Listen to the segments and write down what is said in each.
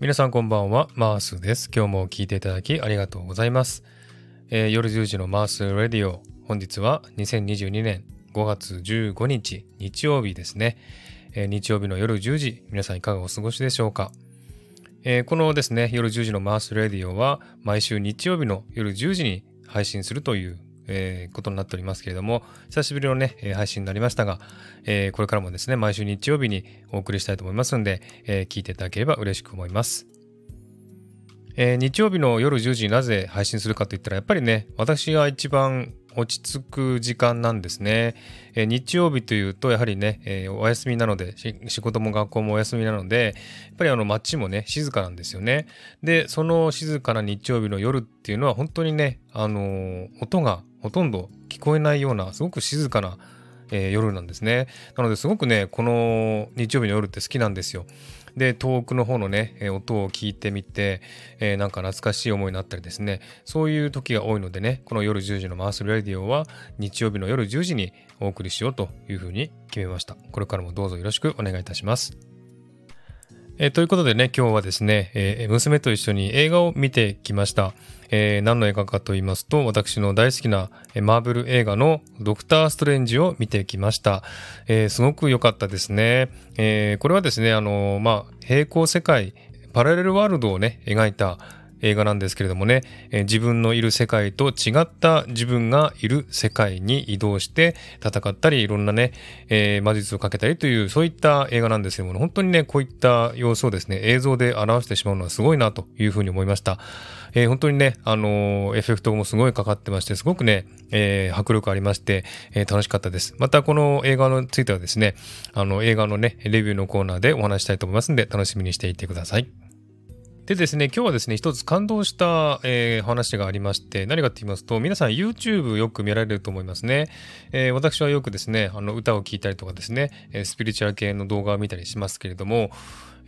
皆さんこんばんは、マースです。今日も聞いていただきありがとうございます。えー、夜10時のマースレディオ。本日は2022年5月15日、日曜日ですね。えー、日曜日の夜10時、皆さんいかがお過ごしでしょうか？えー、このですね、夜10時のマースレディオは、毎週日曜日の夜10時に配信するというえー、ことになっておりますけれども、久しぶりのね、配信になりましたが、えー、これからもですね、毎週日曜日にお送りしたいと思いますので、えー、聞いていただければ嬉しく思います。えー、日曜日の夜10時になぜ配信するかといったら、やっぱりね、私が一番落ち着く時間なんですね。えー、日曜日というと、やはりね、えー、お休みなので、仕事も学校もお休みなので、やっぱりあの街もね、静かなんですよね。で、その静かな日曜日の夜っていうのは本当にね、あのー、音がほとんど聞こえないような、すごく静かな、えー、夜なんですね。なのですごくね、この日曜日の夜って好きなんですよ。で、遠くの方のね、音を聞いてみて、えー、なんか懐かしい思いになったりですね、そういう時が多いのでね、この夜10時のマースレディオは日曜日の夜10時にお送りしようというふうに決めました。これからもどうぞよろしくお願いいたします。えー、ということでね、今日はですね、えー、娘と一緒に映画を見てきました。えー、何の映画かと言いますと、私の大好きなえマーブル映画のドクター・ストレンジを見てきました。え、すごく良かったですね。え、これはですね、あの、まあ、平行世界、パラレルワールドをね、描いた映画なんですけれどもね、えー、自分のいる世界と違った自分がいる世界に移動して戦ったりいろんなね、えー、魔術をかけたりというそういった映画なんですけども本当にねこういった様子をですね映像で表してしまうのはすごいなというふうに思いました、えー、本当にねあのエフェクトもすごいかかってましてすごくね、え迫力ありまして、え楽しかったです。またこの映画についてはですねあの映画のねレビューのコーナーでお話したいと思いますので楽しみにしていてください。でですね、今日はですね、一つ感動した、えー、話がありまして、何かって言いますと、皆さん YouTube よく見られると思いますね。えー、私はよくですね、あの歌を聴いたりとかですね、スピリチュアル系の動画を見たりしますけれども、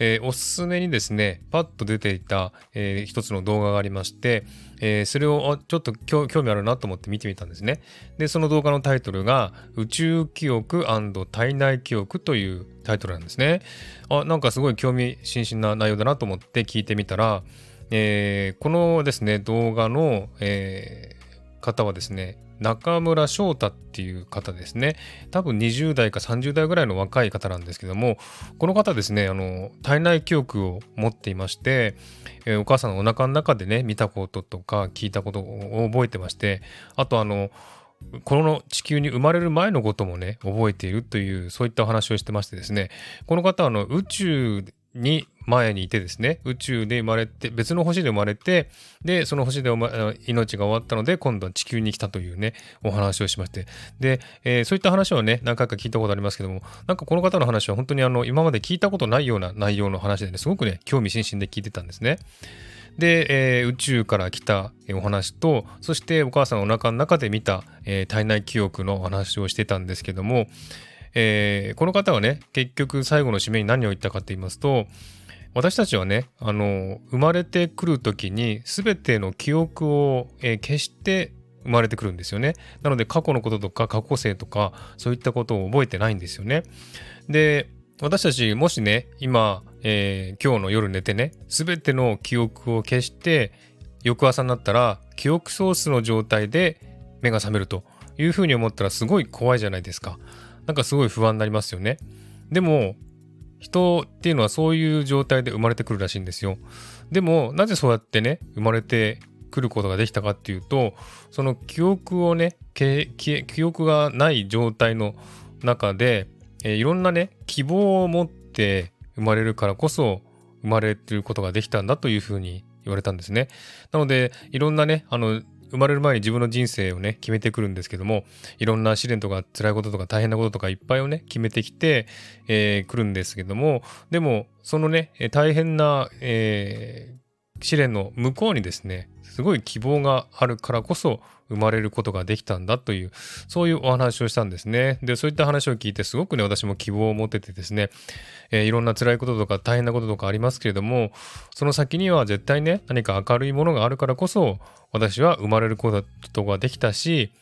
えー、おすすめにですね、パッと出ていた、えー、一つの動画がありまして、えー、それをちょっと興味あるなと思って見てみたんですね。で、その動画のタイトルが、宇宙記憶体内記憶というタイトルなんですね。あ、なんかすごい興味津々な内容だなと思って聞いてみたら、えー、このですね、動画の、えー、方はですね、中村翔太っていう方ですね。多分20代か30代ぐらいの若い方なんですけども、この方ですね、あの、体内記憶を持っていまして、えー、お母さんのお腹の中でね、見たこととか聞いたことを覚えてまして、あとあの、この地球に生まれる前のこともね、覚えているという、そういったお話をしてましてですね、この方はあの宇宙に前にいてですね、宇宙で生まれて、別の星で生まれて、で、その星で命が終わったので、今度は地球に来たというね、お話をしまして。で、えー、そういった話をね、何回か聞いたことありますけども、なんかこの方の話は本当にあの、今まで聞いたことないような内容の話でね、すごくね、興味津々で聞いてたんですね。で、えー、宇宙から来たお話と、そしてお母さんのお腹の中で見た、えー、体内記憶のお話をしてたんですけども、えー、この方はね、結局最後の締めに何を言ったかと言いますと、私たちはね、あの、生まれてくるときに全ての記憶を、えー、消して生まれてくるんですよね。なので過去のこととか過去性とかそういったことを覚えてないんですよね。で、私たちもしね、今、えー、今日の夜寝てね、全ての記憶を消して翌朝になったら記憶ソースの状態で目が覚めるというふうに思ったらすごい怖いじゃないですか。なんかすごい不安になりますよね。でも、人っていうのはそういう状態で生まれてくるらしいんですよ。でも、なぜそうやってね、生まれてくることができたかっていうと、その記憶をね、記憶がない状態の中で、えー、いろんなね、希望を持って生まれるからこそ、生まれてることができたんだというふうに言われたんですね。なので、いろんなね、あの、生まれる前に自分の人生をね、決めてくるんですけども、いろんな試練とか辛いこととか大変なこととかいっぱいをね、決めてきて、えー、来るんですけども、でも、そのね、大変な、えー、試練の向こうにですね、すごい希望があるからこそ生まれることができたんだという、そういうお話をしたんですね。で、そういった話を聞いてすごくね、私も希望を持ててですね、えー、いろんな辛いこととか大変なこととかありますけれども、その先には絶対ね、何か明るいものがあるからこそ、私は生まれることができたし、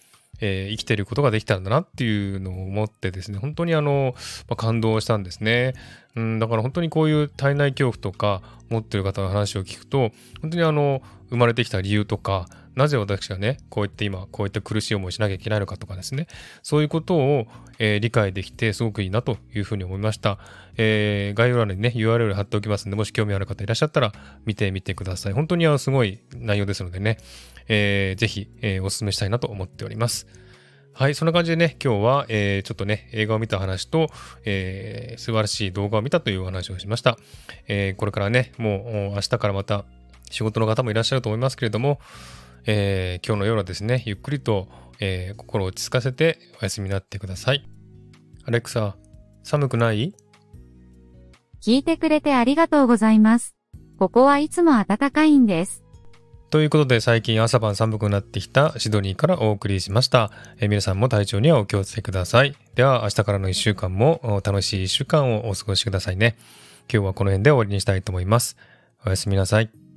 えー、生きてることができたんだなっていうのを思ってですね、本当にあの、まあ、感動したんですね。うん、だから本当にこういう体内恐怖とか持ってる方の話を聞くと、本当にあの、生まれてきた理由とか、なぜ私がね、こうやって今、こういった苦しい思いしなきゃいけないのかとかですね、そういうことを、えー、理解できてすごくいいなというふうに思いました。えー、概要欄にね、URL 貼っておきますので、もし興味ある方いらっしゃったら見てみてください。本当にあのすごい内容ですのでね、えー、ぜひ、えー、お勧めしたいなと思っております。はい、そんな感じでね、今日は、えー、ちょっとね、映画を見た話と、えー、素晴らしい動画を見たというお話をしました。えー、これからね、もう明日からまた仕事の方もいらっしゃると思いますけれども、えー、今日の夜はですね、ゆっくりと、えー、心を落ち着かせてお休みになってください。アレクサ、寒くない？聞いてくれてありがとうございます。ここはいつも暖かいんです。ということで最近朝晩寒くなってきたシドニーからお送りしました。え、皆さんも体調にはお気をつけください。では明日からの1週間も楽しい1週間をお過ごしくださいね。今日はこの辺で終わりにしたいと思います。おやすみなさい。